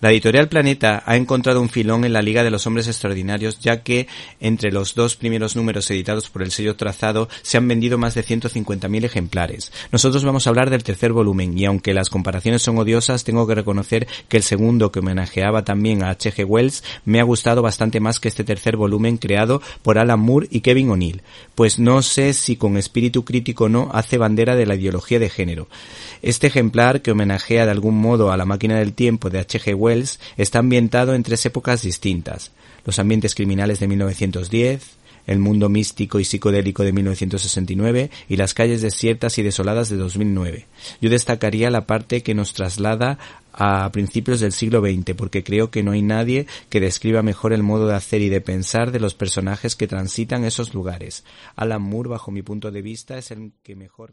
La editorial Planeta ha encontrado un filón en la Liga de los Hombres Extraordinarios, ya que entre los dos primeros números editados por el sello Trazado se han vendido más de 150.000 ejemplares. Nosotros vamos a hablar del tercer volumen, y aunque las comparaciones son odiosas, tengo que reconocer que el segundo, que homenajeaba también a H.G. Wells, me ha gustado bastante más que este tercer volumen creado por Alan Moore y Kevin O'Neill, pues no sé si con espíritu crítico o no hace bandera de la ideología de género. Este ejemplar, que homenajea de algún modo a la máquina del tiempo de H.G. Wells, está ambientado en tres épocas distintas. Los ambientes criminales de 1910, el mundo místico y psicodélico de 1969 y las calles desiertas y desoladas de 2009. Yo destacaría la parte que nos traslada a principios del siglo XX, porque creo que no hay nadie que describa mejor el modo de hacer y de pensar de los personajes que transitan esos lugares. Alan Moore, bajo mi punto de vista, es el que mejor